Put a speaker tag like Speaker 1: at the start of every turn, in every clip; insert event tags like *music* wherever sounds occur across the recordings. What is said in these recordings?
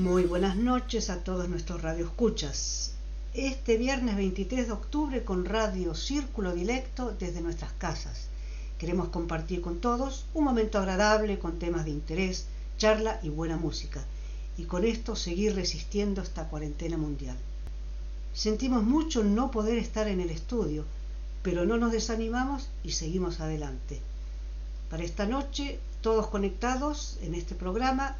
Speaker 1: Muy buenas noches a todos nuestros radioescuchas. Este viernes 23 de octubre con Radio Círculo Directo desde nuestras casas. Queremos compartir con todos un momento agradable con temas de interés, charla y buena música. Y con esto seguir resistiendo esta cuarentena mundial. Sentimos mucho no poder estar en el estudio, pero no nos desanimamos y seguimos adelante. Para esta noche, todos conectados en este programa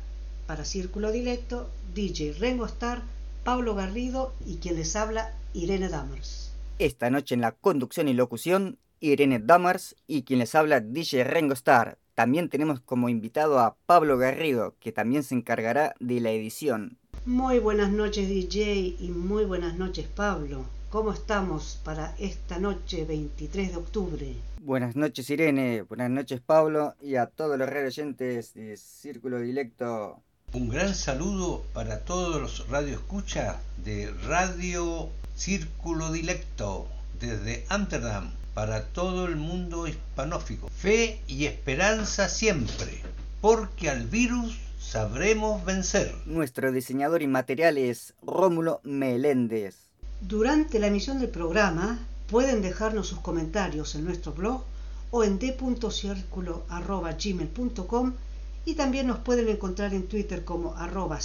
Speaker 1: para Círculo Directo, DJ Rengo Star, Pablo Garrido y quien les habla, Irene Damers.
Speaker 2: Esta noche en la conducción y locución, Irene Damers y quien les habla, DJ Rengo Star. También tenemos como invitado a Pablo Garrido, que también se encargará de la edición.
Speaker 1: Muy buenas noches DJ y muy buenas noches Pablo. ¿Cómo estamos para esta noche 23 de octubre?
Speaker 2: Buenas noches Irene, buenas noches Pablo y a todos los redes oyentes de Círculo Directo
Speaker 3: un gran saludo para todos los radioescuchas de Radio Círculo Dilecto desde Amsterdam para todo el mundo hispanófico. Fe y esperanza siempre, porque al virus sabremos vencer.
Speaker 2: Nuestro diseñador inmaterial es Rómulo Meléndez.
Speaker 1: Durante la emisión del programa pueden dejarnos sus comentarios en nuestro blog o en d.circulo.gmail.com y también nos pueden encontrar en Twitter como arroba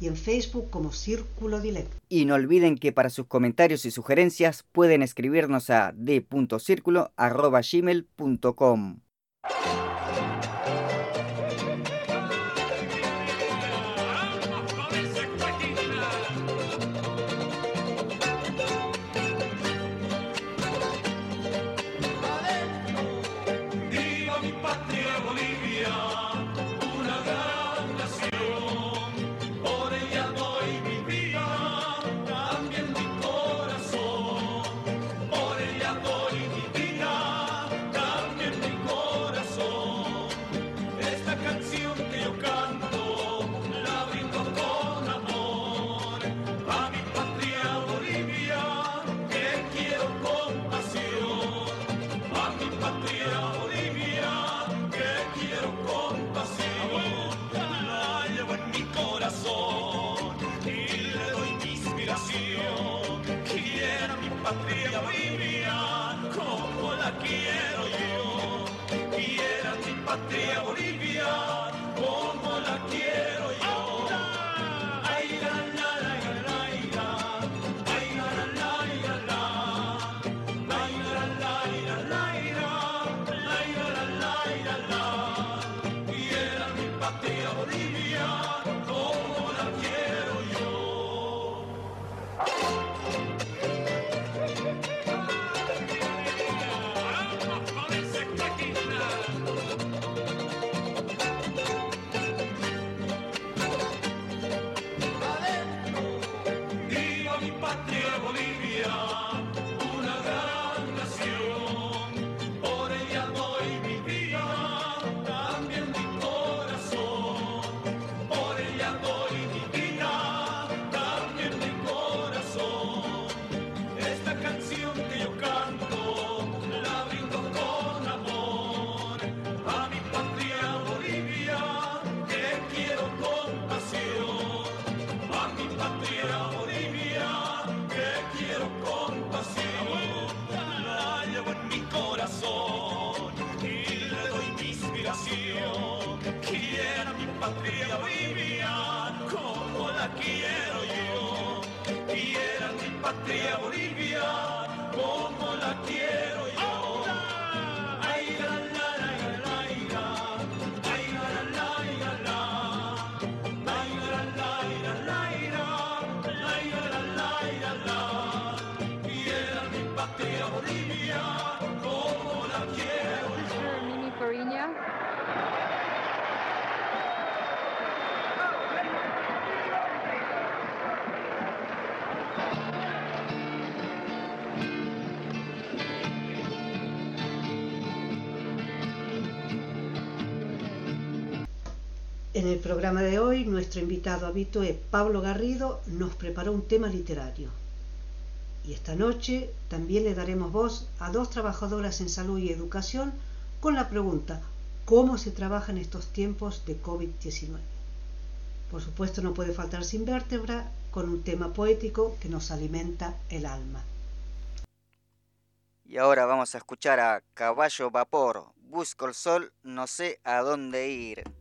Speaker 1: y en Facebook como Círculo Dilecto.
Speaker 2: Y no olviden que para sus comentarios y sugerencias pueden escribirnos a
Speaker 1: d.círculo.gmail.com. Programa de hoy, nuestro invitado habitué, Pablo Garrido, nos preparó un tema literario. Y esta noche también le daremos voz a dos trabajadoras en salud y educación con la pregunta, ¿cómo se trabaja en estos tiempos de COVID-19? Por supuesto no puede faltar sin vértebra con un tema poético que nos alimenta el alma.
Speaker 4: Y ahora vamos a escuchar a Caballo Vapor, Busco el Sol, no sé a dónde ir.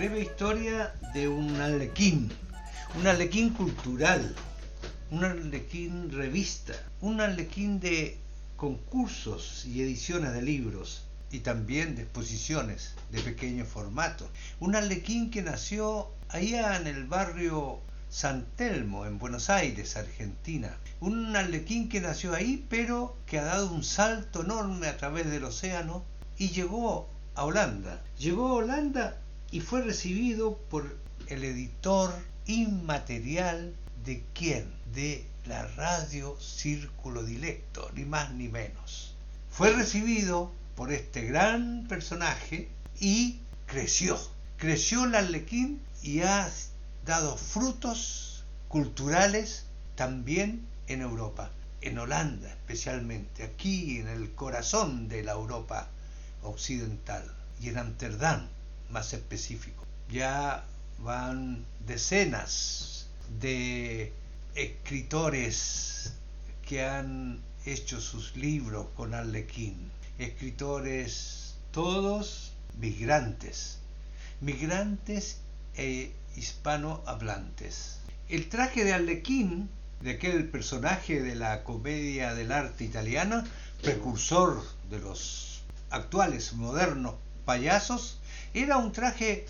Speaker 3: Breve historia de un alequín, un alequín cultural, un alequín revista, un alequín de concursos y ediciones de libros y también de exposiciones de pequeño formato. Un alequín que nació allá en el barrio San Telmo, en Buenos Aires, Argentina. Un alequín que nació ahí, pero que ha dado un salto enorme a través del océano y llegó a Holanda. Llegó a Holanda y fue recibido por el editor inmaterial de quién? De la radio Círculo Dilecto, ni más ni menos. Fue recibido por este gran personaje y creció. Creció el Arlequín y ha dado frutos culturales también en Europa. en Holanda especialmente, aquí en el corazón de la Europa occidental y en Amsterdam más específico. Ya van decenas de escritores que han hecho sus libros con Arlequín, escritores todos migrantes, migrantes e hispanohablantes. El traje de Arlequín, de aquel personaje de la comedia del arte italiana, precursor de los actuales modernos payasos, era un traje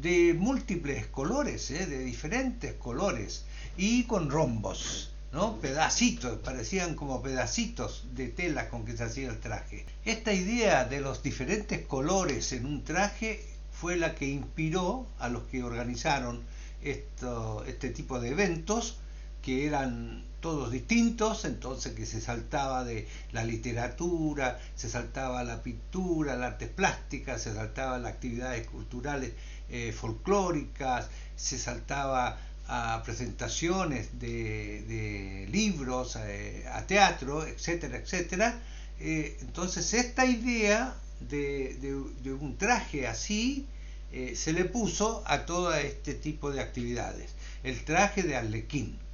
Speaker 3: de múltiples colores, ¿eh? de diferentes colores y con rombos, ¿no? Pedacitos, parecían como pedacitos de tela con que se hacía el traje. Esta idea de los diferentes colores en un traje fue la que inspiró a los que organizaron esto, este tipo de eventos que eran todos distintos, entonces que se saltaba de la literatura, se saltaba la pintura, las artes plásticas, se saltaba las actividades culturales eh, folclóricas, se saltaba a presentaciones de, libros, eh, a teatro, etcétera, etcétera. Eh, entonces esta idea de, de, un traje así se le puso a todo este tipo de actividades. El traje de Arlequín.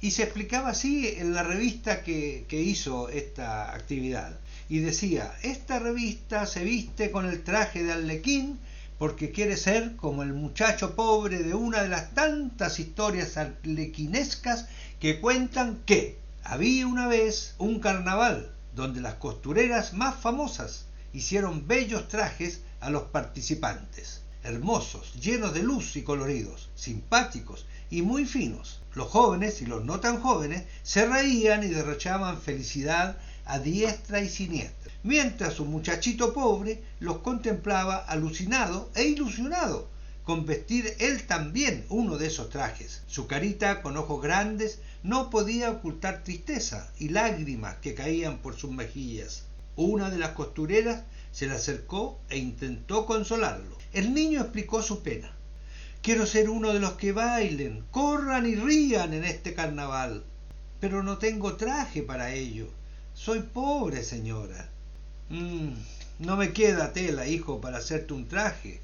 Speaker 3: Y se explicaba así en la revista que, que hizo esta actividad. Y decía, esta revista se viste con el traje de Arlequín porque quiere ser como el muchacho pobre de una de las tantas historias arlequinescas que cuentan que había una vez un carnaval donde las costureras más famosas hicieron bellos trajes a los participantes, hermosos, llenos de luz y coloridos, simpáticos y muy finos. Los jóvenes y los no tan jóvenes se reían y derrochaban felicidad a diestra y siniestra mientras un muchachito pobre los contemplaba alucinado e ilusionado con vestir él también uno de esos trajes. Su carita, con ojos grandes, no podía ocultar tristeza y lágrimas que caían por sus mejillas. Una de las costureras se le acercó e intentó consolarlo. El niño explicó su pena. Quiero ser uno de los que bailen, corran y rían en este carnaval. Pero no tengo traje para ello. Soy pobre, señora. Mm, no me queda tela, hijo, para hacerte un traje,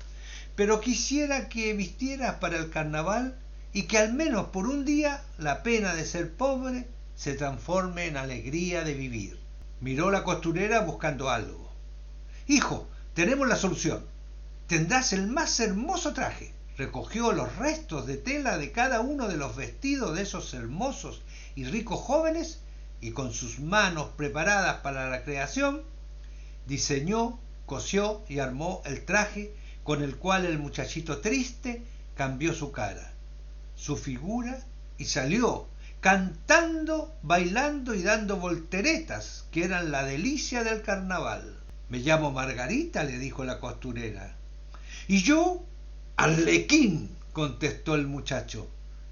Speaker 3: pero quisiera que vistieras para el carnaval y que al menos por un día la pena de ser pobre se transforme en alegría de vivir. Miró la costurera buscando algo. Hijo, tenemos la solución. Tendrás el más hermoso traje. Recogió los restos de tela de cada uno de los vestidos de esos hermosos y ricos jóvenes y con sus manos preparadas para la creación, diseñó, cosió y armó el traje con el cual el muchachito triste cambió su cara, su figura y salió cantando, bailando y dando volteretas, que eran la delicia del carnaval. Me llamo Margarita, le dijo la costurera. Y yo, Arlequín, contestó el muchacho,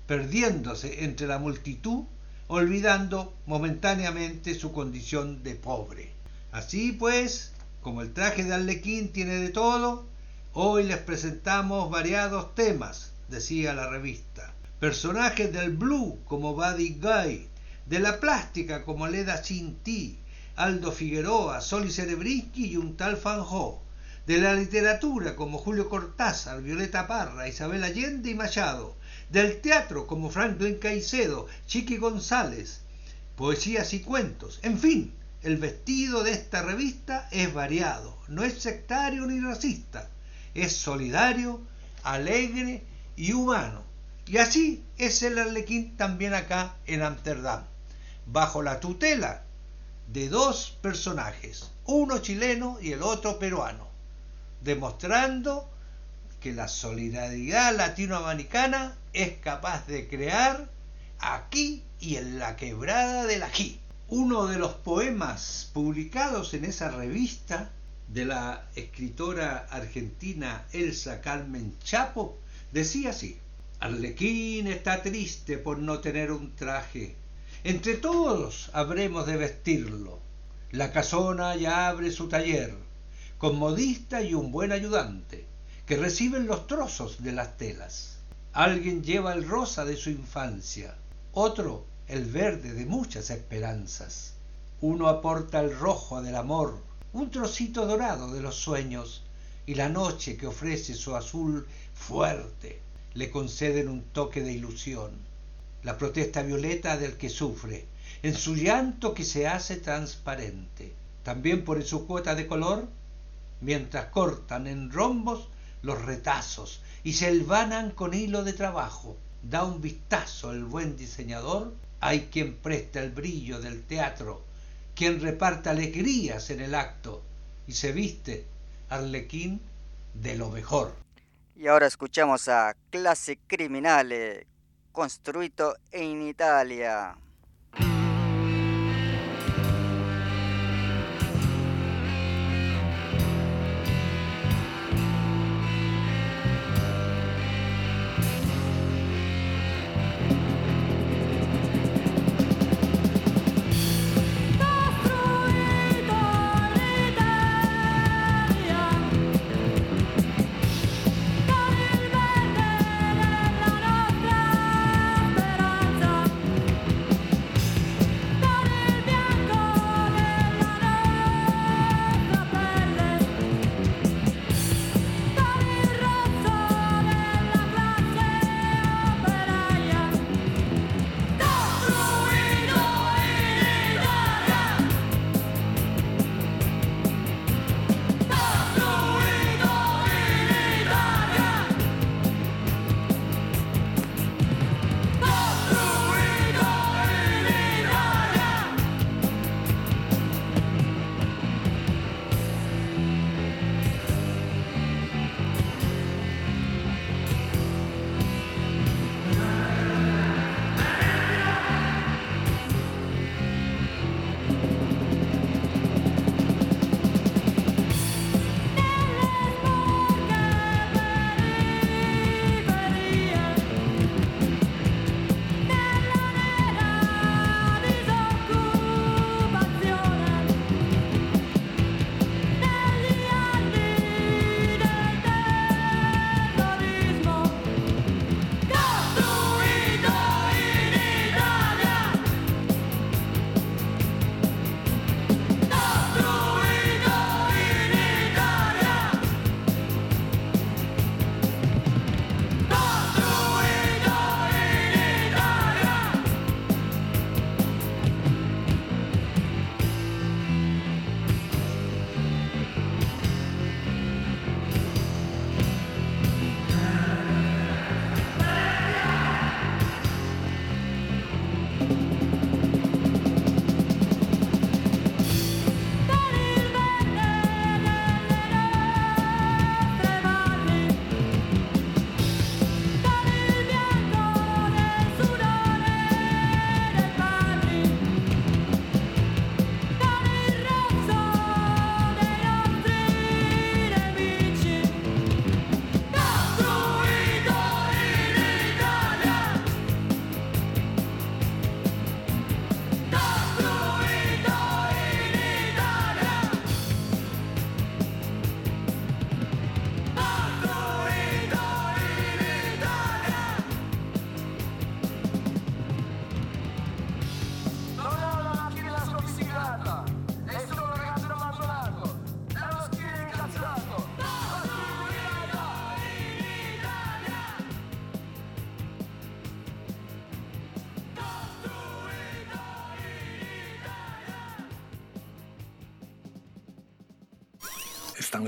Speaker 3: perdiéndose entre la multitud, olvidando momentáneamente su condición de pobre. Así pues, como el traje de Arlequín tiene de todo, hoy les presentamos variados temas, decía la revista. Personajes del blue como Buddy Guy, de la plástica como Leda Chinti, Aldo Figueroa, Soli Cerebrisky y un tal Fanjó, de la literatura como Julio Cortázar, Violeta Parra, Isabel Allende y Machado, del teatro como Franklin Caicedo, Chiqui González, poesías y cuentos, en fin, el vestido de esta revista es variado, no es sectario ni racista, es solidario, alegre y humano. Y así es el arlequín también acá en Amsterdam, bajo la tutela de dos personajes, uno chileno y el otro peruano, demostrando que la solidaridad latinoamericana es capaz de crear aquí y en la quebrada del ají. Uno de los poemas publicados en esa revista de la escritora argentina Elsa Carmen Chapo decía así, Arlequín está triste por no tener un traje. Entre todos habremos de vestirlo. La casona ya abre su taller, con modista y un buen ayudante, que reciben los trozos de las telas. Alguien lleva el rosa de su infancia, otro el verde de muchas esperanzas. Uno aporta el rojo del amor, un trocito dorado de los sueños, y la noche que ofrece su azul fuerte le conceden un toque de ilusión. La protesta violeta del que sufre, en su llanto que se hace transparente. También por su cuota de color, mientras cortan en rombos los retazos y se elvanan con hilo de trabajo. Da un vistazo el buen diseñador, hay quien presta el brillo del teatro quien reparte alegrías en el acto y se viste arlequín de lo mejor.
Speaker 5: Y ahora escuchamos a Clase Criminale, construito en Italia.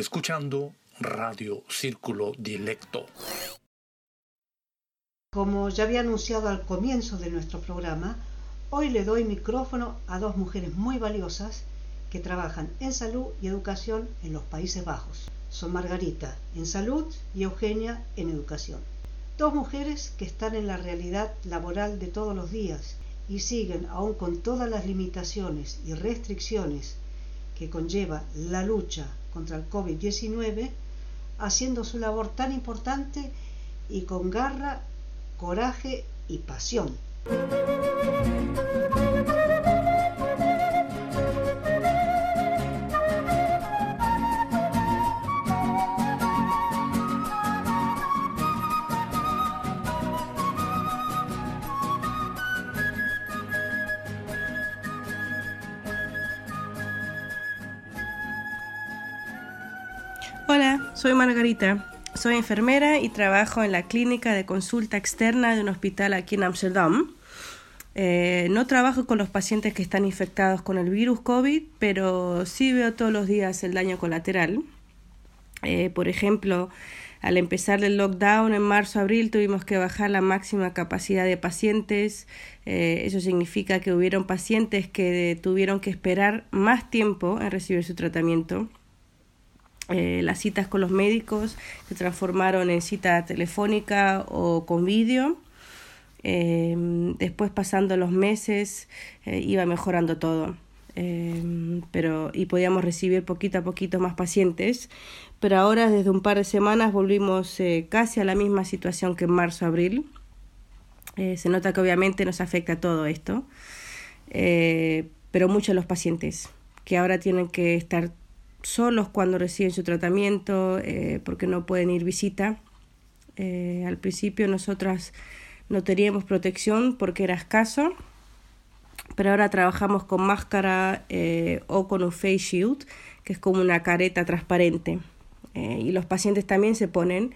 Speaker 6: Escuchando Radio Círculo Directo.
Speaker 1: Como ya había anunciado al comienzo de nuestro programa, hoy le doy micrófono a dos mujeres muy valiosas que trabajan en salud y educación en los Países Bajos. Son Margarita en salud y Eugenia en educación. Dos mujeres que están en la realidad laboral de todos los días y siguen, aún con todas las limitaciones y restricciones que conlleva la lucha contra el COVID-19, haciendo su labor tan importante y con garra, coraje y pasión.
Speaker 7: Hola, soy Margarita. Soy enfermera y trabajo en la clínica de consulta externa de un hospital aquí en Amsterdam. Eh, no trabajo con los pacientes que están infectados con el virus COVID, pero sí veo todos los días el daño colateral. Eh, por ejemplo, al empezar el lockdown en marzo-abril tuvimos que bajar la máxima capacidad de pacientes. Eh, eso significa que hubieron pacientes que tuvieron que esperar más tiempo en recibir su tratamiento. Eh, las citas con los médicos se transformaron en cita telefónica o con vídeo. Em, después pasando los meses eh, iba mejorando todo. Em, pero y podíamos recibir poquito a poquito más pacientes, pero ahora desde un par de semanas volvimos eh, casi a la misma situación que en marzo-abril. se nota que obviamente nos afecta todo esto, pero muchos los pacientes que ahora tienen que estar solos cuando reciben su tratamiento eh, porque no pueden ir visita. Eh, al principio nosotras no teníamos protección porque era escaso, pero ahora trabajamos con máscara eh, o con un face shield, que es como una careta transparente. y los pacientes también se ponen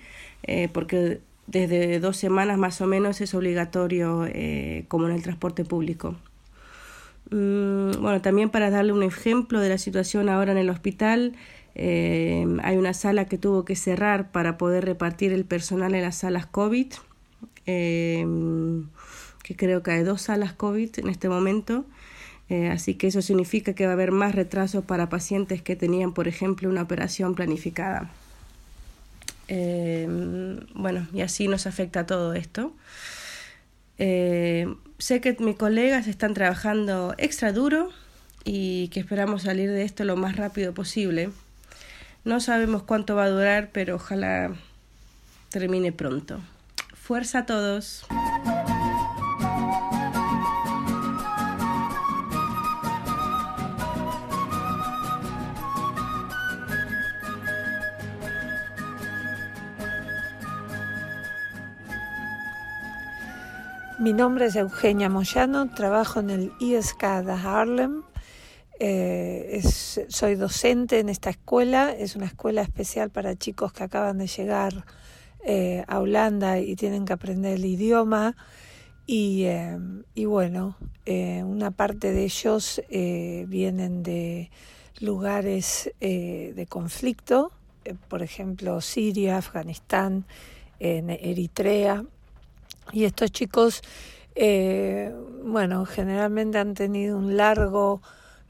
Speaker 7: porque desde dos semanas más o menos es obligatorio como en el transporte público. Mm, bueno, también para darle un ejemplo de la situación ahora en el hospital, eh, hay una sala que tuvo que cerrar para poder repartir el personal en las salas COVID, eh, que creo que hay dos salas COVID en este momento. Eh, así que eso significa que va a haber más retrasos para pacientes que tenían, por ejemplo, una operación planificada. bueno, y así nos afecta todo esto. Sé que mis colegas están trabajando extra duro y que esperamos salir de esto lo más rápido posible. No sabemos cuánto va a durar, pero ojalá termine pronto. Fuerza a todos.
Speaker 8: Mi nombre es Eugenia Moyano, trabajo en el ISK de Harlem. Eh, soy docente en esta escuela, es una escuela especial para chicos que acaban de llegar eh, a Holanda y tienen que aprender el idioma. Y, eh, bueno, una parte de ellos vienen de lugares de conflicto, por ejemplo Siria, Afganistán, Eritrea y estos chicos, eh, bueno, generalmente han tenido un largo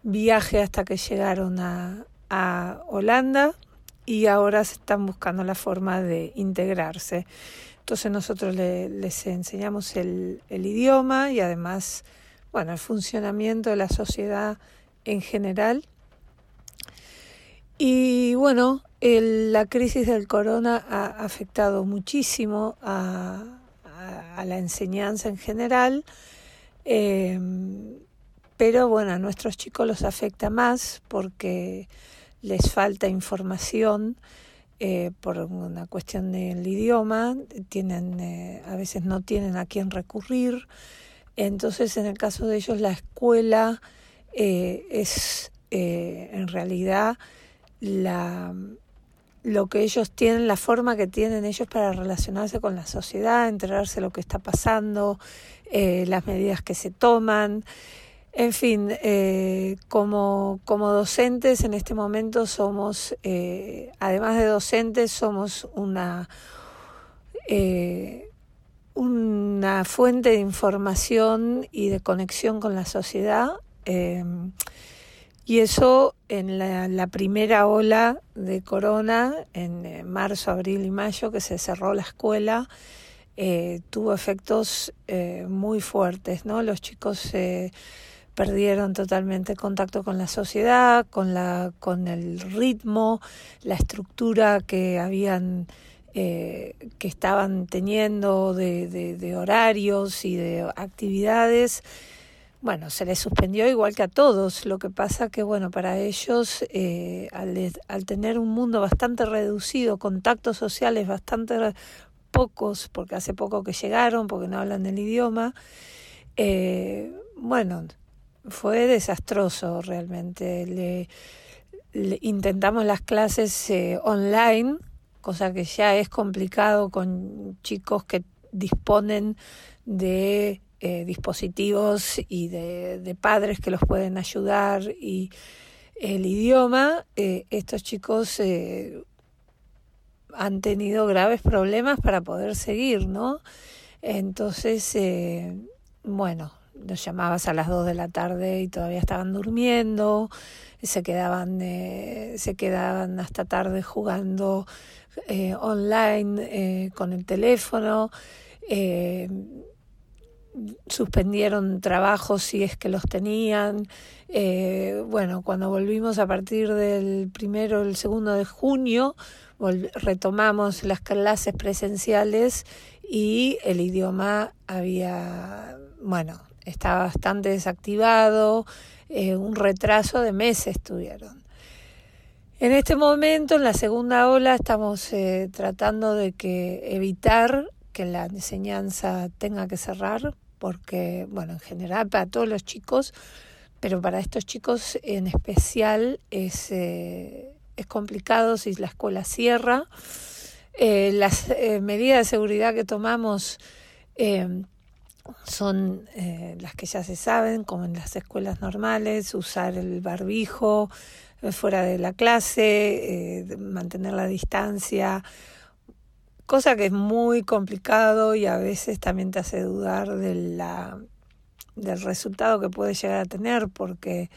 Speaker 8: viaje hasta que llegaron a, Holanda y ahora se están buscando la forma de integrarse. Entonces nosotros les enseñamos el, idioma y además, bueno, el funcionamiento de la sociedad en general. Y bueno, la crisis del corona ha afectado muchísimo a, a, la enseñanza en general, em, pero bueno, a nuestros chicos los afecta más porque les falta información eh, por una cuestión del idioma, tienen, eh, a veces no tienen a quién recurrir, entonces en el caso de ellos la escuela eh, es en realidad la, lo que ellos tienen, la forma que tienen ellos para relacionarse con la sociedad, enterarse de lo que está pasando, eh, las medidas que se toman. En fin, eh, como, como docentes en este momento somos, eh, además de docentes, somos una, una fuente de información y de conexión con la sociedad. Y eso en la, primera ola de corona, en eh, marzo, abril y mayo, que se cerró la escuela, eh, tuvo efectos eh, muy fuertes, ¿no? Los chicos perdieron totalmente contacto con la sociedad, con, la, con el ritmo, la estructura que habían que estaban teniendo de, de horarios y de actividades bueno, se les suspendió igual que a todos. Lo que pasa que, bueno, para ellos, eh, al, tener un mundo bastante reducido, contactos sociales bastante pocos, porque hace poco que llegaron, porque no hablan el idioma, eh, bueno, fue desastroso realmente. Le, intentamos las clases eh, online, cosa que ya es complicado con chicos que disponen de eh, dispositivos y de, padres que los pueden ayudar y el idioma, eh, estos chicos han tenido graves problemas para poder seguir, ¿no? Entonces, bueno, los llamabas a las 2 de la tarde y todavía estaban durmiendo, se quedaban, eh, se quedaban hasta tarde jugando eh, online eh, con el teléfono, suspendieron trabajos si es que los tenían. bueno, cuando volvimos a partir del primero, el segundo de junio, retomamos las clases presenciales y el idioma había, bueno, estaba bastante desactivado, eh, un retraso de meses tuvieron. En este momento, en la segunda ola, estamos eh, tratando de que evitar que la enseñanza tenga que cerrar, porque, bueno, en general para todos los chicos, pero para estos chicos en especial es, eh, es complicado si la escuela cierra. las medidas de seguridad que tomamos son eh, las que ya se saben, como en las escuelas normales, usar el barbijo eh, fuera de la clase, eh, mantener la distancia, cosa que es muy complicado y a veces también te hace dudar de la, del resultado que puede llegar a tener, porque,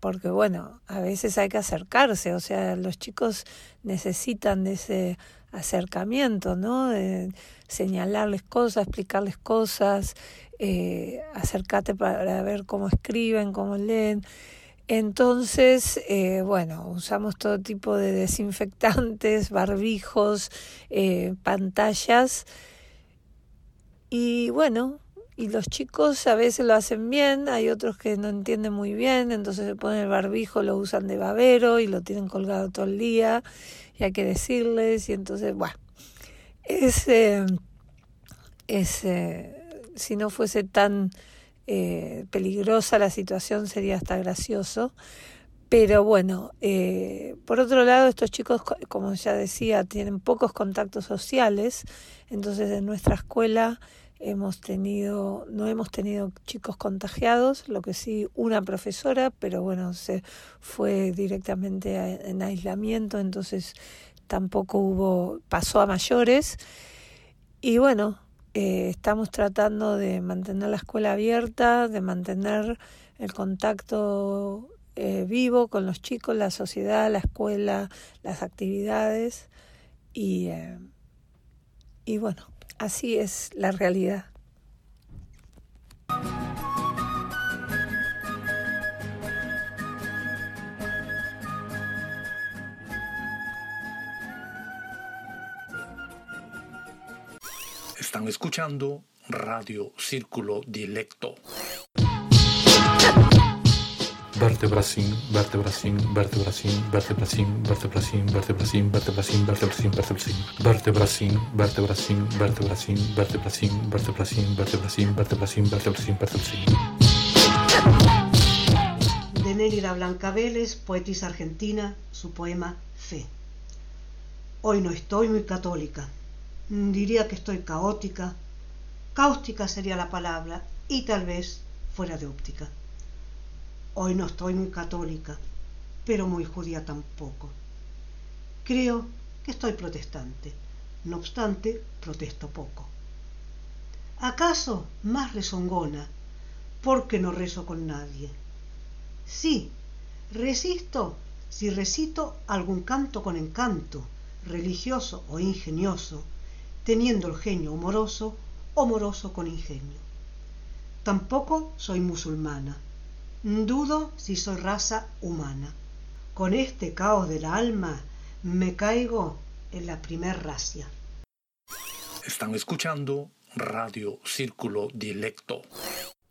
Speaker 8: porque bueno, a veces hay que acercarse, o sea, los chicos necesitan de ese acercamiento, ¿no? De señalarles cosas, explicarles cosas, eh, acercarte para ver cómo escriben, cómo leen. Entonces, eh, bueno, usamos todo tipo de desinfectantes, *laughs* barbijos, eh, pantallas. Y bueno, y los chicos a veces lo hacen bien, hay otros que no entienden muy bien, entonces se ponen el barbijo, lo usan de babero y lo tienen colgado todo el día y hay que decirles y entonces, bueno, es, eh, eh, si no fuese tan eh, peligrosa la situación sería hasta gracioso. Pero bueno, por otro lado, estos chicos, como ya decía, tienen pocos contactos sociales, entonces en nuestra escuela hemos tenido, no hemos tenido chicos contagiados, lo que sí una profesora, pero bueno, se fue directamente en aislamiento, entonces tampoco hubo, pasó a mayores. Y bueno, eh, estamos tratando de mantener la escuela abierta, de mantener el contacto eh, vivo con los chicos, la sociedad, la escuela, las actividades y, eh, y bueno, Así es la realidad.
Speaker 9: Están escuchando Radio Círculo Dilecto. Vertebracin, vertebracin, vertebracin, vertebracin, vertebracin, vertebracin, vertebracin, vertebracin, vertebracin, vertebracin, vertebracin, vertebracin, vertebracin, vertebracin, vertebracin, vertebracin, vertebracin, vertebracin.
Speaker 1: De Nélida Blanca Vélez, poetisa argentina, su poema Fe. Hoy no estoy muy católica. Diría que estoy caótica. Cáustica sería la palabra y tal vez fuera de óptica. Hoy no estoy muy católica, pero muy judía tampoco. Creo que estoy protestante, no obstante, protesto poco. ¿Acaso más rezongona porque no rezo con nadie? Sí, resisto si recito algún canto con encanto, religioso o ingenioso, teniendo el genio humoroso o moroso con ingenio. Tampoco soy musulmana, Dudo si soy raza humana. Con este caos del alma me caigo en la primer racia.
Speaker 9: Están escuchando Radio Círculo Dilecto.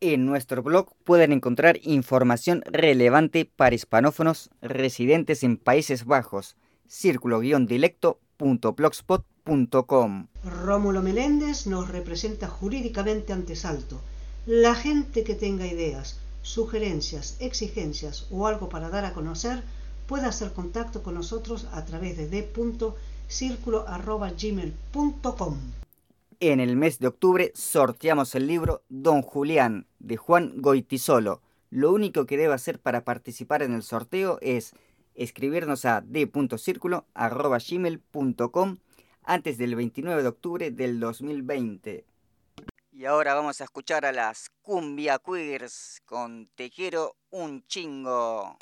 Speaker 10: En nuestro blog pueden encontrar información relevante para hispanófonos residentes en Países Bajos. Círculo-dilecto.blogspot.com
Speaker 1: Rómulo Meléndez nos representa jurídicamente ante Salto. La gente que tenga ideas sugerencias, exigencias o algo para dar a conocer, puede hacer contacto con nosotros a través de d.circulo.gmail.com.
Speaker 10: En el mes de octubre sorteamos el libro Don Julián de Juan Goitisolo. Lo único que debe hacer para participar en el sorteo es escribirnos a d.circulo.gmail.com antes del 29 de octubre del 2020. Y ahora vamos a escuchar a las Cumbia Queers con Te quiero un chingo.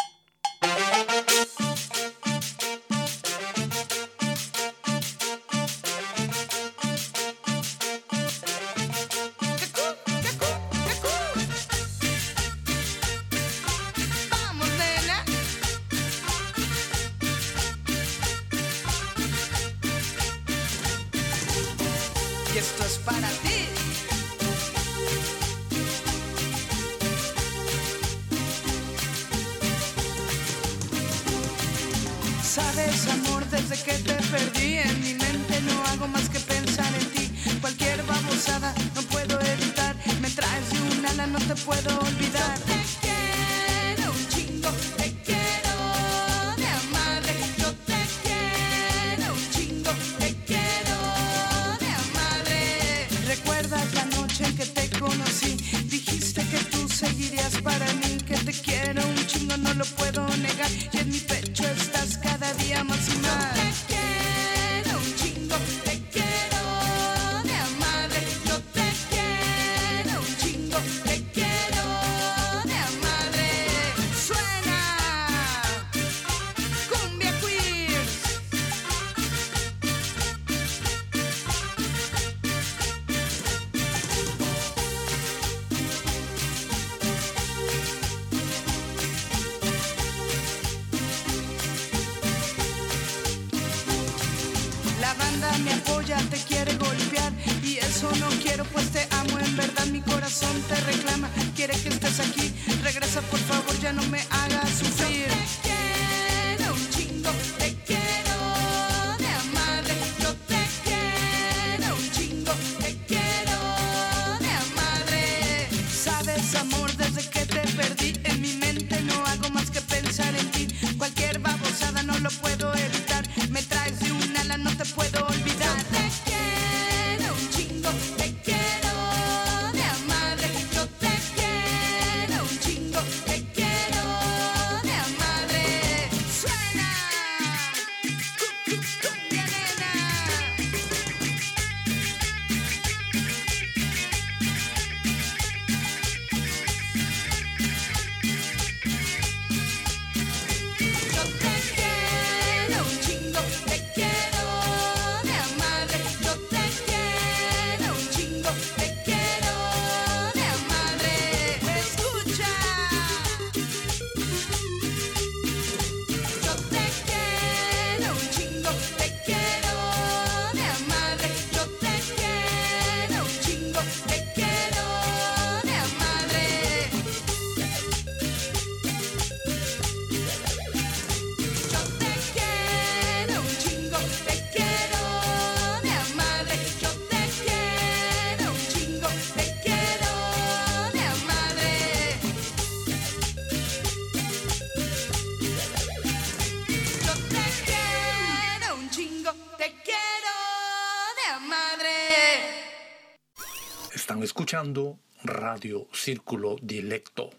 Speaker 10: Sabes, amor, desde que te perdí en mi mente no hago más que pensar en ti. Cualquier babosada no puedo evitar. Me traes de un ala, no te puedo olvidar.
Speaker 9: Radio Círculo Dilecto.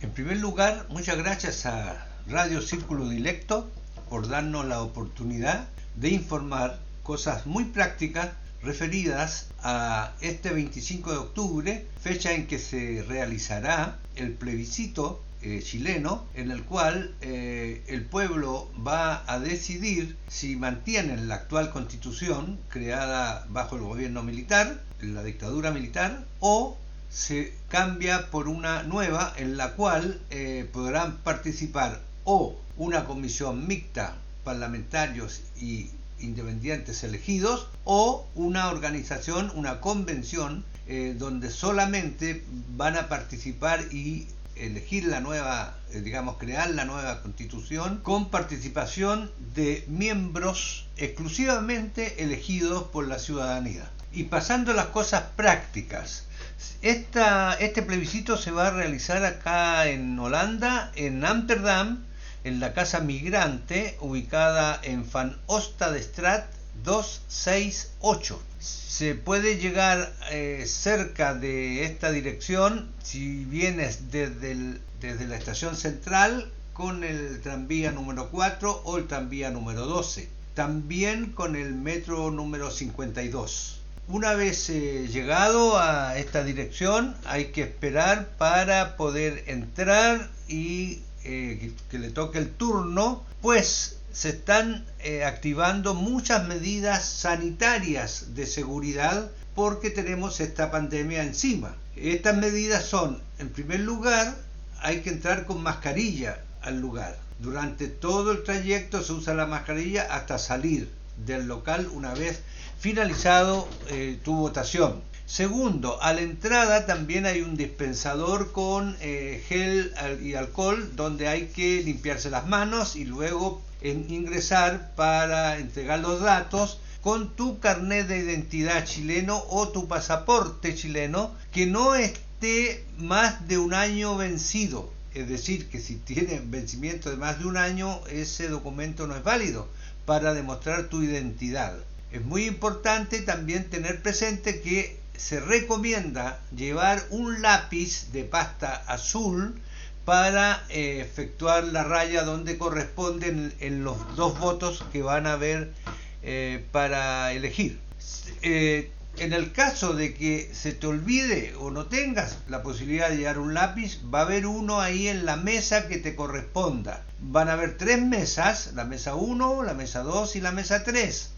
Speaker 3: En primer lugar, muchas gracias a Radio Círculo Dilecto por darnos la oportunidad de informar cosas muy prácticas referidas a este 25 de octubre, fecha en que se realizará el plebiscito eh, chileno en el cual eh, el pueblo va a decidir si mantienen la actual constitución creada bajo el gobierno militar, la dictadura militar, o se cambia por una nueva en la cual eh, podrán participar o una comisión mixta parlamentarios y independientes elegidos o una organización, una convención donde solamente van a participar y elegir la nueva, eh, digamos, crear la nueva constitución con participación de miembros exclusivamente elegidos por la ciudadanía. Y pasando a las cosas prácticas. Este plebiscito se va a realizar acá en Holanda, en Ámsterdam, en la casa migrante ubicada en Van Ostadstraat 268. Se puede llegar eh, cerca de esta dirección si vienes desde, desde la estación central con el tranvía número 4 o el tranvía número 12. También con el metro número 52. Una vez eh, llegado a esta dirección hay que esperar para poder entrar y eh, que le toque el turno, pues se están eh, activando muchas medidas sanitarias de seguridad porque tenemos esta pandemia encima. Estas medidas son, en primer lugar, hay que entrar con mascarilla al lugar. Durante todo el trayecto se usa la mascarilla hasta salir del local una vez finalizado eh, tu votación. Segundo, a la entrada también hay un dispensador con eh, gel y alcohol donde hay que limpiarse las manos y luego ingresar para entregar los datos con tu carnet de identidad chileno o tu pasaporte chileno que no esté más de un año vencido. Es decir, que si tiene vencimiento de más de un año, ese documento no es válido para demostrar tu identidad. Es muy importante también tener presente que se recomienda llevar un lápiz de pasta azul para eh, efectuar la raya donde corresponden en los dos votos que van a haber eh, para elegir. Eh, en el caso de que se te olvide o no tengas la posibilidad de llevar un lápiz, va a haber uno ahí en la mesa que te corresponda. Van a haber tres mesas, la mesa 1, la mesa 2 y la mesa 3.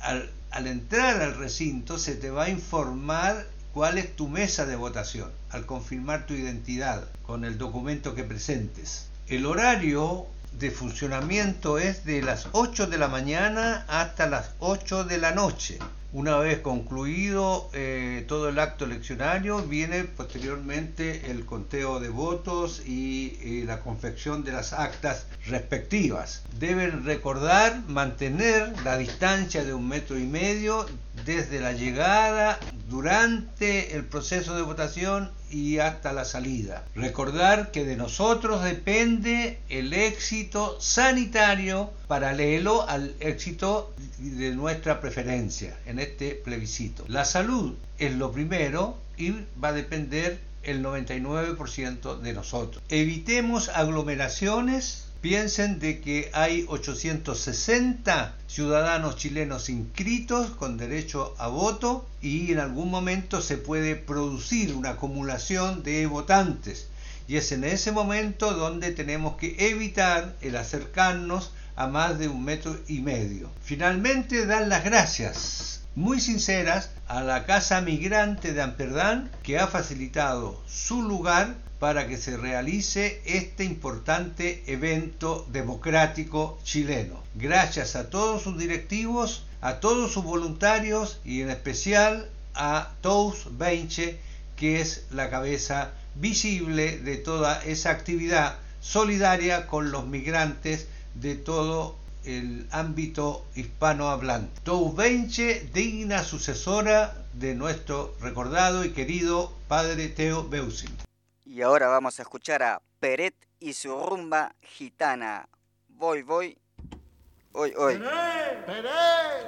Speaker 3: al, al entrar al recinto se te va a informar cuál es tu mesa de votación al confirmar tu identidad con el documento que presentes. El horario de funcionamiento es de las 8 de la mañana hasta las 8 de la noche. Una vez concluido eh, todo el acto eleccionario, viene posteriormente el conteo de votos y, y la confección de las actas respectivas. Deben recordar mantener la distancia de un metro y medio desde la llegada, durante el proceso de votación y hasta la salida. Recordar que de nosotros depende el éxito sanitario paralelo al éxito de nuestra preferencia en este plebiscito. La salud es lo primero y va a depender el 99% de nosotros. Evitemos aglomeraciones Piensen de que hay 860 ciudadanos chilenos inscritos con derecho a voto y en algún momento se puede producir una acumulación de votantes. Y es en ese momento donde tenemos que evitar el acercarnos a más de un metro y medio. Finalmente dan las gracias muy sinceras a la Casa Migrante de Amsterdam que ha facilitado su lugar para que se realice este importante evento democrático chileno. Gracias a todos sus directivos, a todos sus voluntarios y en especial a Tous Benche, que es la cabeza visible de toda esa actividad solidaria con los migrantes de todo el ámbito hispanohablante. Tous Benche, digna sucesora de nuestro recordado y querido padre Teo Beusin.
Speaker 10: Y ahora vamos a escuchar a Peret y su rumba gitana. Voy, voy. Hoy, hoy.
Speaker 11: Peré,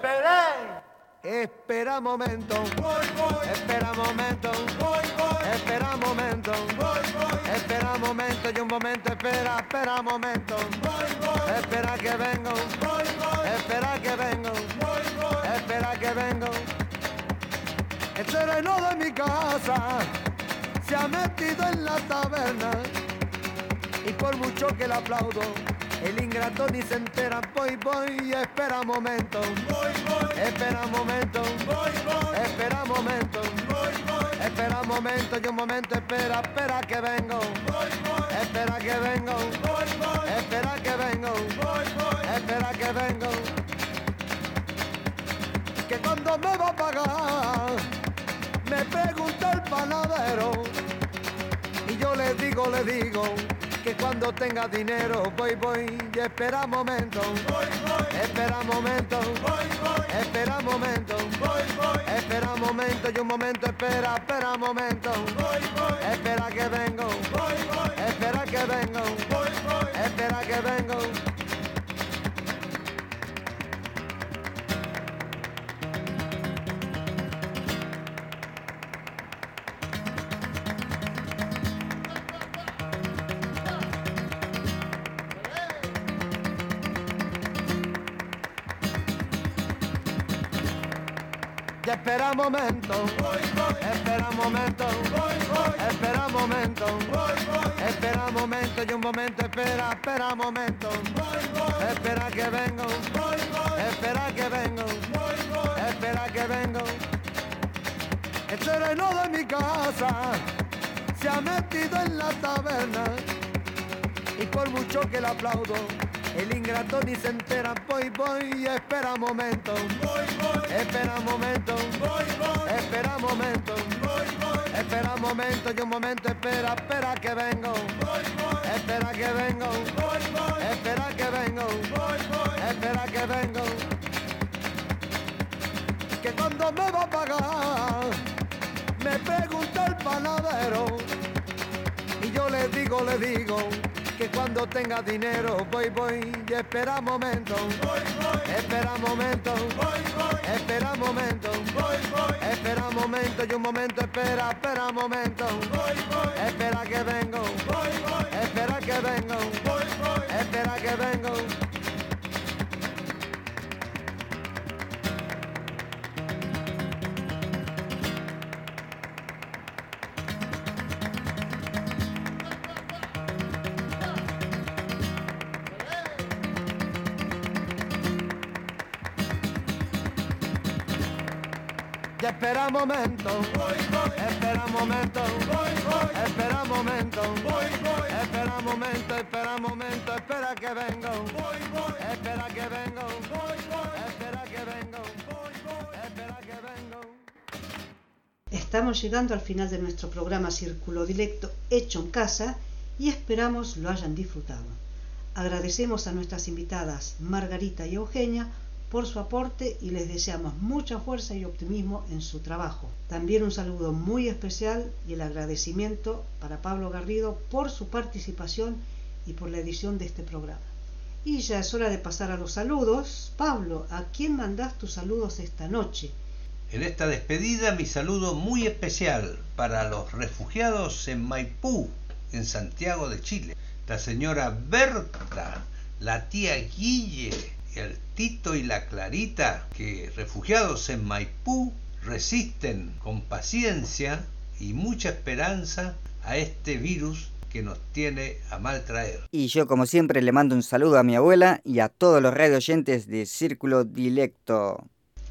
Speaker 11: Peré, Espera momento. Voy, voy. Espera momento. Voy, voy. Espera momento. Voy, voy. Espera momento y un momento. Espera, espera momento. Voy, voy. Espera que vengo. Voy, voy. Espera que vengo. Voy, voy. Espera que vengo. El sereno de mi casa se ha metido en la taberna y por mucho que le aplaudo, el ingrato ni se entera, voy, voy, espera momento, voy, voy, espera momento, voy, voy, espera momento, voy, voy, espera momento, y un momento, espera, espera que vengo, voy, voy, espera que vengo, voy, voy, espera que vengo, voy, voy, espera que vengo, que cuando me va a pagar me pregunta el panadero. Y yo le digo, le digo que cuando tenga dinero voy, voy y espera momento, espera momento, espera momento, espera momento y un momento espera, espera momento, espera que vengo, espera que vengo, espera que vengo. Espera momento, espera momento, espera momento, espera momento y un momento, espera, espera momento, espera que vengo, espera que vengo, espera que vengo. El sereno de mi casa se ha metido en la taberna y por mucho que le aplaudo el ingrato ni se entera, voy, voy, espera momento, espera momento, espera momento, espera momento, y un momento, espera, espera que vengo, espera que vengo, espera que vengo, espera que vengo, que cuando me va a pagar, me pregunta el panadero, y yo le digo, le digo, que cuando tenga dinero voy, voy y espera momento, espera momento, espera momento, espera momento y un momento espera, espera momento, espera que vengo, espera que vengo, espera que vengo. Espera momento, espera momento, espera momento, espera momento, espera momento, espera que vengo, espera que vengo, espera que vengo, espera que vengo.
Speaker 1: Estamos llegando al final de nuestro programa Círculo Directo hecho en casa y esperamos lo hayan disfrutado. Agradecemos a nuestras invitadas Margarita y Eugenia por su aporte y les deseamos mucha fuerza y optimismo en su trabajo. También un saludo muy especial y el agradecimiento para Pablo Garrido por su participación y por la edición de este programa. Y ya es hora de pasar a los saludos. Pablo, ¿a quién mandás tus saludos esta noche?
Speaker 3: En esta despedida mi saludo muy especial para los refugiados en Maipú, en Santiago de Chile. La señora Berta, la tía Guille, el Tito y la Clarita, que refugiados en Maipú resisten con paciencia y mucha esperanza a este virus que nos tiene a mal traer.
Speaker 10: Y yo como siempre le mando un saludo a mi abuela y a todos los radio oyentes de Círculo Dilecto.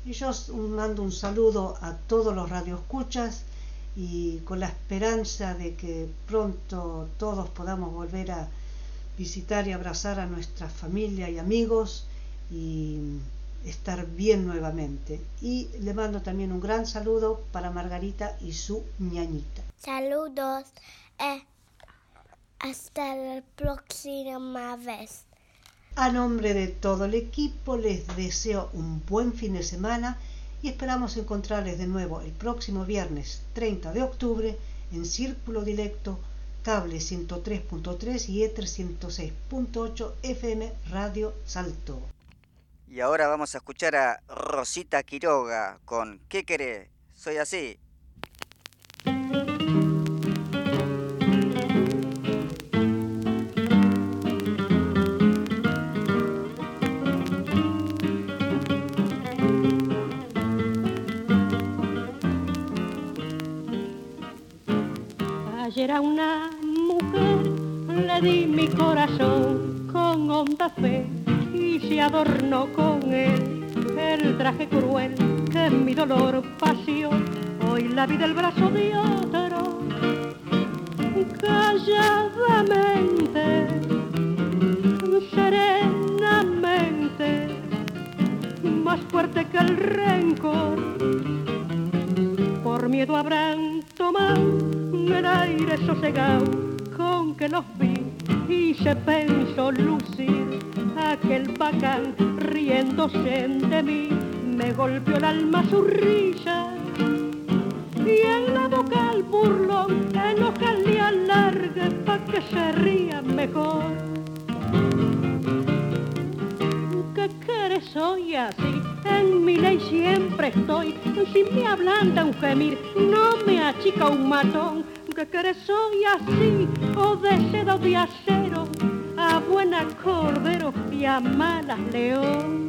Speaker 1: Y yo mando un saludo a todos los radioescuchas y con la esperanza de que pronto todos podamos volver a visitar y abrazar a nuestra familia y amigos y estar bien nuevamente. Y le mando también un gran saludo para Margarita y su ñañita.
Speaker 12: Saludos. Eh, hasta la próxima vez.
Speaker 1: A nombre de todo el equipo les deseo un buen fin de semana y esperamos encontrarles de nuevo el próximo viernes 30 de octubre en Círculo Directo, cable 103.3 y ETR 106.8 FM Radio Salto.
Speaker 10: Y ahora vamos a escuchar a Rosita Quiroga con ¿Qué querés? Soy así.
Speaker 5: Ayer a una mujer le di mi corazón con honda fe adornó con él el traje cruel que mi dolor pasió. Hoy la vi del brazo de otro, calladamente, serenamente, más fuerte que el rencor. Por miedo habrán tomado el aire sosegado con que los vi y se pensó lucir aquel bacán riéndose de mí me golpeó el alma su y en la boca al burlón en le alargue pa' que se ría mejor. ¿Qué quieres soy así? En mi ley siempre estoy. Si me ablanda un gemir, no me achica un matón. ¿Qué quieres soy así? O de seda de acero, a buena cordero malas león.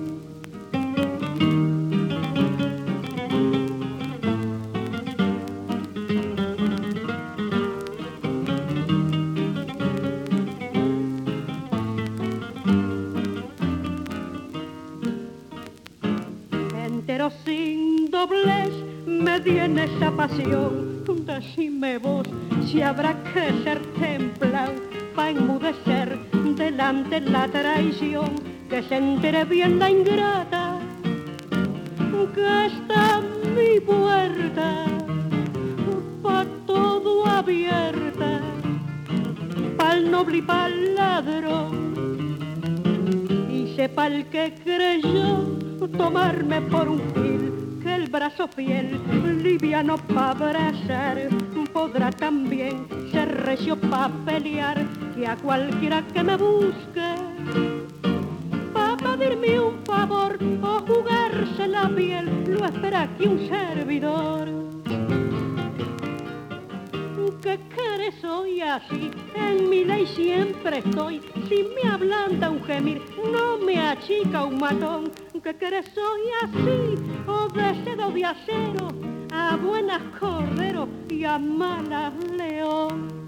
Speaker 5: sin doblez me viene esa pasión. Decime vos si habrá que ser templado para enmudecer delante la traición, que se entere bien la ingrata, que está mi puerta pa' todo abierta, pa'l noble y pa'l ladrón, y sepa el que creyó tomarme por un fil, que el brazo fiel, liviano pa' abrazar, podrá también ser recio pa' pelear, que a cualquiera que me busque, pa' pedirme un favor o jugarse la piel, lo espera aquí un servidor. Que quieres soy así, en mi ley siempre estoy, si me ablanda un gemir, no me achica un matón, que quieres soy así, o de de acero, a buenas cordero y a malas león.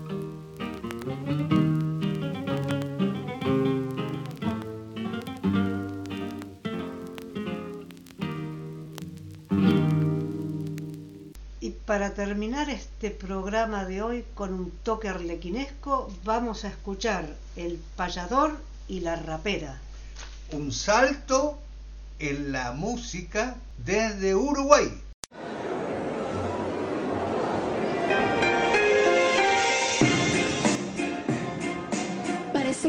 Speaker 1: Para terminar este programa de hoy con un toque arlequinesco, vamos a escuchar El payador y la rapera.
Speaker 3: Un salto en la música desde Uruguay.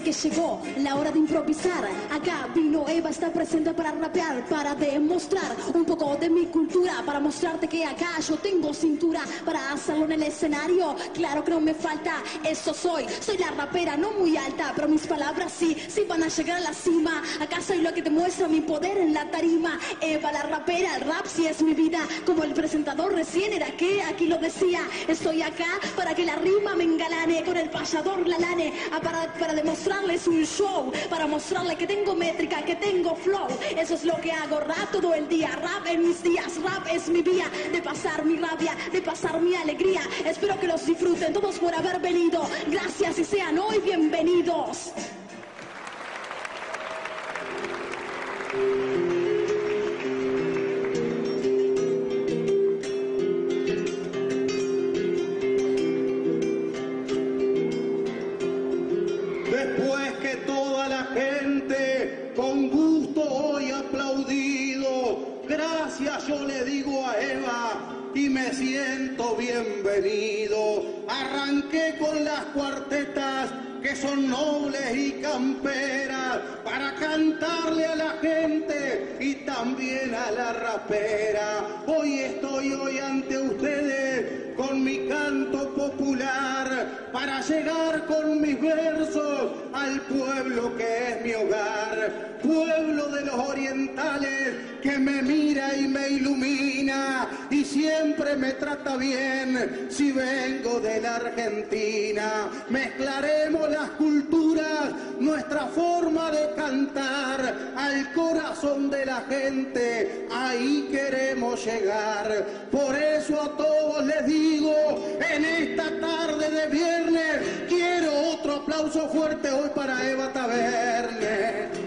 Speaker 13: Que llegó la hora de improvisar. Acá vino Eva, está presente para rapear, para demostrar un poco de mi cultura, para mostrarte que acá yo tengo cintura para hacerlo en el escenario. Claro que no me falta, eso soy. Soy la rapera, no muy alta, pero mis palabras sí, sí van a llegar a la cima. Acá soy lo que demuestra mi poder en la tarima. Eva, la rapera, el rap sí es mi vida. Como el presentador recién era que aquí lo decía. Estoy acá para que la rima me engalane, con el payador la lane, para, para demostrar mostrarles un show, para mostrarle que tengo métrica, que tengo flow. Eso es lo que hago, rap todo el día, rap en mis días, rap es mi vía de pasar mi rabia, de pasar mi alegría. Espero que los disfruten todos por haber venido. Gracias y sean hoy bienvenidos.
Speaker 14: Son nobles y camperas para cantarle a la gente y también a la rapera. Hoy estoy hoy ante ustedes con mi canto popular para llegar con mis versos al pueblo que es mi hogar, pueblo de los orientales que me mira y me ilumina y siempre me trata bien si vengo de la Argentina. Mezclaremos las culturas, nuestra forma de cantar al corazón de la gente, ahí queremos llegar. Por eso a todos les digo, en esta tarde de viernes, quiero otro aplauso fuerte hoy para Eva Taverne.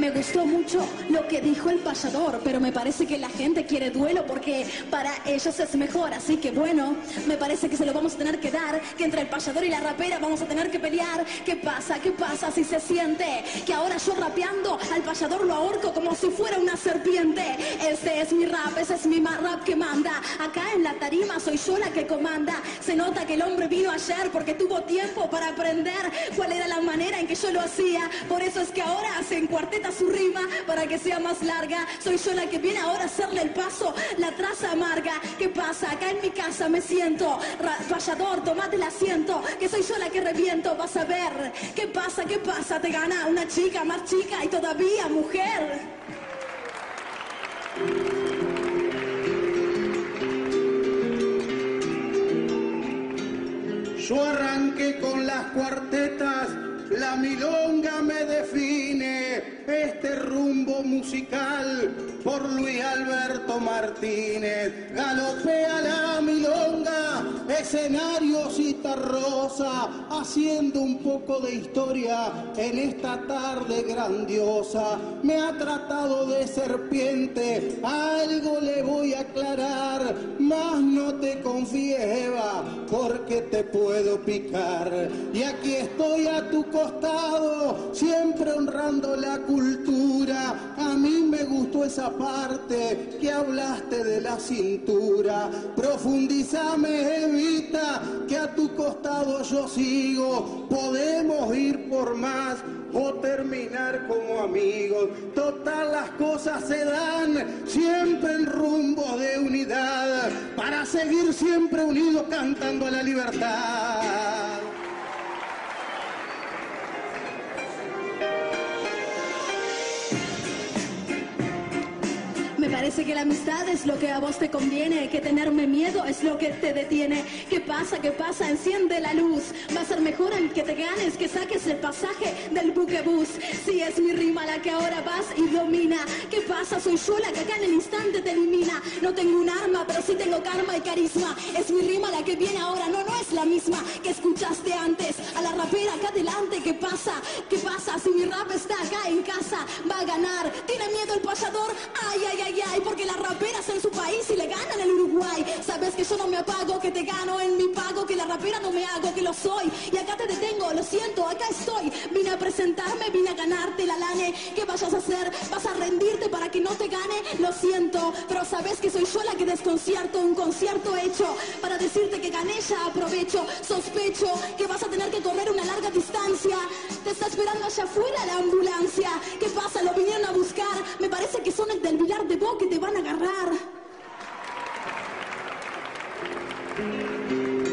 Speaker 14: Me gustó mucho
Speaker 13: lo que dijo el payador, pero me parece que la gente quiere duelo porque para ellos es mejor. Así que bueno, me parece que se lo vamos a tener que dar, que entre el payador y la rapera vamos a tener que pelear. ¿Qué pasa? ¿Qué pasa si se siente que ahora yo rapeando al payador lo ahorco como si fuera una serpiente? Ese es mi rap, ese es mi rap que manda. Acá en la tarima soy yo la que comanda. Se nota que el hombre vino ayer porque tuvo tiempo para aprender cuál era la manera en que yo lo hacía. Por eso es que ahora hace en su rima para que sea más larga. Soy yo la que viene ahora a hacerle el paso, la traza amarga. ¿Qué pasa? Acá en mi casa me siento. Payador, tomate el asiento, que soy yo la que reviento. Vas a ver. ¿Qué pasa? ¿Qué pasa? Te gana una chica más chica y todavía mujer.
Speaker 14: Yo arranqué con las cuartetas, la milonga me define, este rumbo musical por Luis Alberto Martínez. Galopea la milonga, escenario rosa, haciendo un poco de historia en esta tarde grandiosa. Me ha tratado de serpiente, algo le voy a aclarar, más no te confíes porque te puedo picar. Y aquí estoy a tu costado, siempre honrando la cultura. A mí me gustó esa parte que hablaste de la cintura. Profundizame, Evita, que a tu costado yo sigo. Podemos ir por más o terminar como amigos. Total las cosas se dan siempre en rumbo de unidad para seguir siempre unidos cantando a la libertad.
Speaker 13: Parece que la amistad es lo que a vos te conviene, que tenerme miedo es lo que te detiene. ¿Qué pasa? ¿Qué pasa? Enciende la luz. Va a ser mejor el que te ganes, que saques el pasaje del buquebús. Si es mi rima la que ahora vas y domina. ¿Qué pasa? Soy yo la que acá en el instante te elimina. No tengo un arma, pero sí tengo karma y carisma. Es mi rima la que viene ahora, no, no es la misma que escuchaste antes. A la rapera acá adelante, ¿qué pasa? ¿Qué pasa? Si mi rap está acá en casa, va a ganar. ¿Tiene miedo el payador? Ay, ay, ay, ay, porque las raperas en su país y le ganan el Uruguay. Sabes que yo no me apago, que te gano en mi pago, que la rapera no me hago, que lo soy. Y acá te detengo, lo siento, acá estoy. Vine a presentarme, vine a ganarte la lane. ¿Qué vayas a hacer? ¿Vas a rendirte para que no te gane? Lo siento, pero sabes que soy yo la que desconcierto un concierto hecho para decirte que gané ya aprovecho. Sospecho que vas a tener que correr una larga distancia. Te está esperando allá afuera la ambulancia. ¿Qué pasa? Lo vinieron a buscar. Me parece que son el del de Bo que te van a agarrar.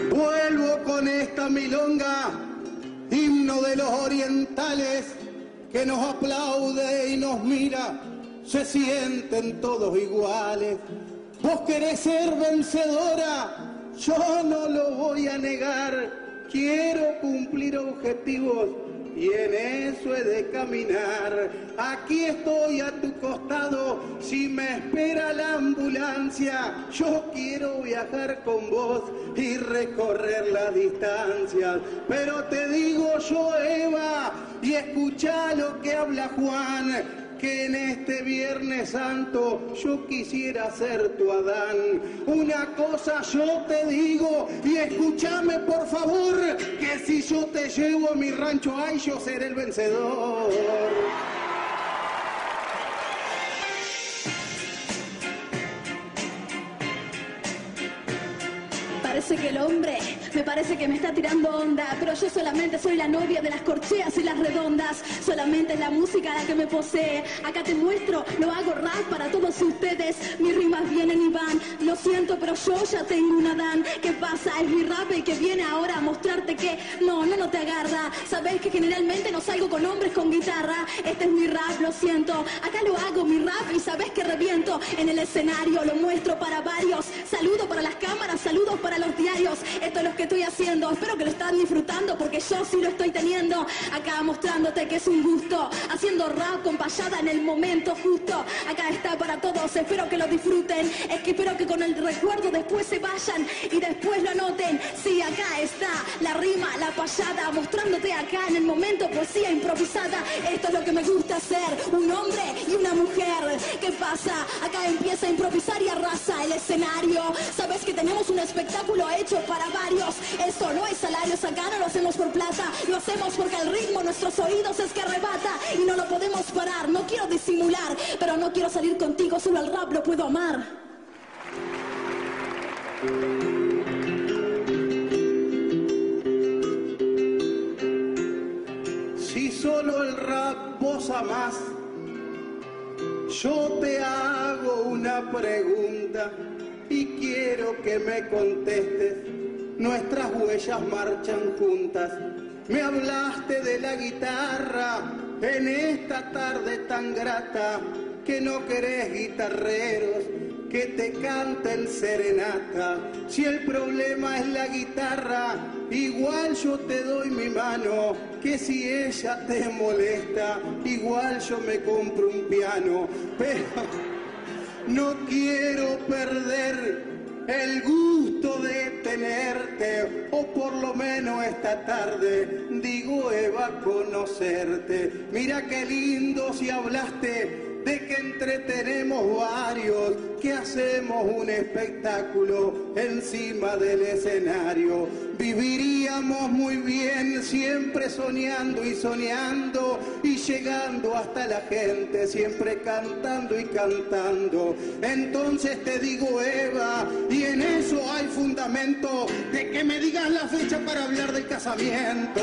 Speaker 14: Vuelvo con esta milonga, himno de los orientales, que nos aplaude y nos mira, se sienten todos iguales. Vos querés ser vencedora, yo no lo voy a negar, quiero cumplir objetivos y en eso he de caminar. Aquí estoy a tu costado, si me espera la ambulancia, yo quiero viajar con vos y recorrer las distancias. Pero te digo yo, Eva, y escucha lo que habla Juan que en este Viernes Santo yo quisiera ser tu Adán. Una cosa yo te digo y escúchame por favor, que si yo te llevo a mi rancho, ay, yo seré el vencedor.
Speaker 13: parece que el hombre me parece que me está tirando onda, pero yo solamente soy la novia de las corcheas y las redondas, solamente es la música la que me posee. Acá te muestro, lo hago rap para todos ustedes, mis rimas vienen y van, lo siento, pero yo ya tengo una Dan. ¿Qué pasa? Es mi rap el que viene ahora a mostrarte que no, no, no te agarra. Sabes que generalmente no salgo con hombres con guitarra, este es mi rap, lo siento, acá lo hago mi rap y sabes que reviento en el escenario, lo muestro para varios. Saludo para las cámaras, saludos para los diarios. Esto es lo que estoy haciendo. Espero que lo están disfrutando porque yo sí lo estoy teniendo. Acá mostrándote que es un gusto. Haciendo rap con payada en el momento justo. Acá está para todos. Espero que lo disfruten. Es que espero que con el recuerdo después se vayan y después lo anoten. Sí, acá está la rima, la payada. Mostrándote acá en el momento poesía improvisada. Esto es lo que me gusta hacer. Un hombre y una mujer. ¿Qué pasa? Acá empieza a improvisar y arrasa el escenario. Sabes que tenemos un espectáculo hecho para varios. Esto no es salarios, acá no lo hacemos por plata. Lo hacemos porque el ritmo nuestros oídos es que arrebata y no lo podemos parar. No quiero disimular, pero no quiero salir contigo, solo el rap lo puedo amar.
Speaker 14: Si solo el rap vos amás, yo te hago una pregunta y quiero que me contestes. Nuestras huellas marchan juntas. Me hablaste de la guitarra en esta tarde tan grata que no querés guitarreros que te canten serenata. Si el problema es la guitarra, igual yo te doy mi mano, que si ella te molesta, igual yo me compro un piano. *laughs* Pero no quiero perder el gusto de tenerte, o por lo menos esta tarde, digo Eva, conocerte. Mira qué lindo si hablaste de que entretenemos varios, que hacemos un espectáculo encima del escenario. Viviríamos muy bien siempre soñando y soñando y llegando hasta la gente, siempre cantando y cantando. Entonces te digo Eva, y en eso hay fundamento de que me digas la fecha para hablar del casamiento.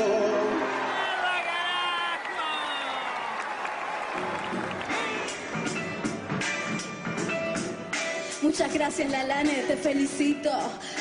Speaker 13: Muchas gracias Lalane, te felicito.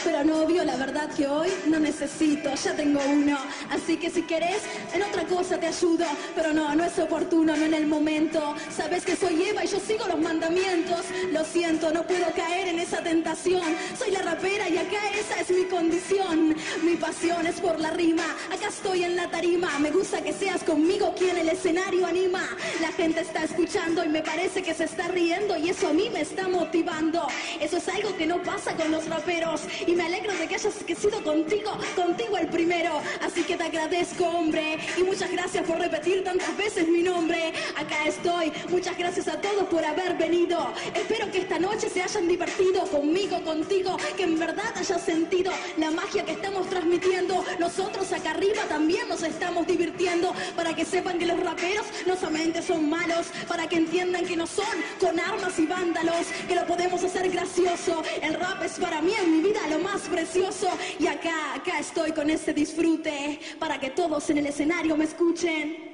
Speaker 13: Pero novio, la verdad que hoy no necesito, ya tengo uno. Así que si querés, en otra cosa te ayudo. Pero no, no es oportuno, no en el momento. Sabes que soy Eva y yo sigo los mandamientos. Lo siento, no puedo caer en esa tentación. Soy la rapera y acá esa es mi condición. Mi pasión es por la rima. Acá estoy en la tarima. Me gusta que seas conmigo quien el escenario anima. La gente está escuchando y me parece que se está riendo y eso a mí me está motivando. Eso es algo que no pasa con los raperos. Y me alegro de que hayas sido contigo, contigo el primero. Así que te agradezco, hombre. Y muchas gracias por repetir tantas veces mi nombre. Acá estoy. Muchas gracias a todos por haber venido. Espero que esta noche se hayan divertido conmigo, contigo. Que en verdad hayas sentido la magia que estamos transmitiendo. Nosotros acá arriba también nos estamos divirtiendo. Para que sepan que los raperos no solamente son malos. Para que entiendan que no son con armas y vándalos. Que lo podemos hacer gracioso. El rap es para mí en mi vida lo más precioso. Y acá, acá estoy con este disfrute para que todos en el escenario me escuchen.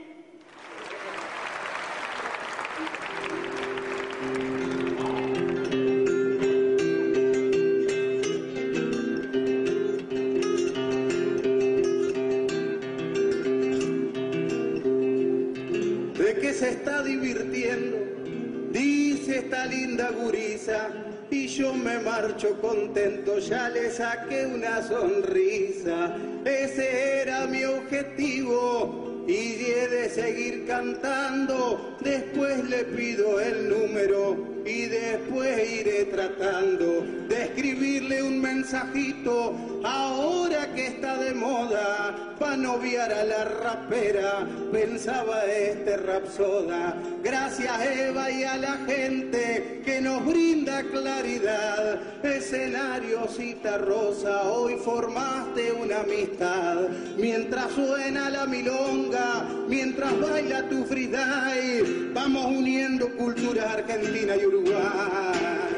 Speaker 14: Marcho contento, ya le saqué una sonrisa. Ese era mi objetivo y he de seguir cantando. Después le pido el número y después iré tratando de escribirle un mensajito ahora que está de moda para noviar a la rapera pensaba este rapsoda gracias Eva y a la gente que nos brinda claridad. Escenario cita rosa hoy formaste una amistad. Mientras suena la milonga mientras baila tu freestyle vamos uniendo cultura argentina y Uruguay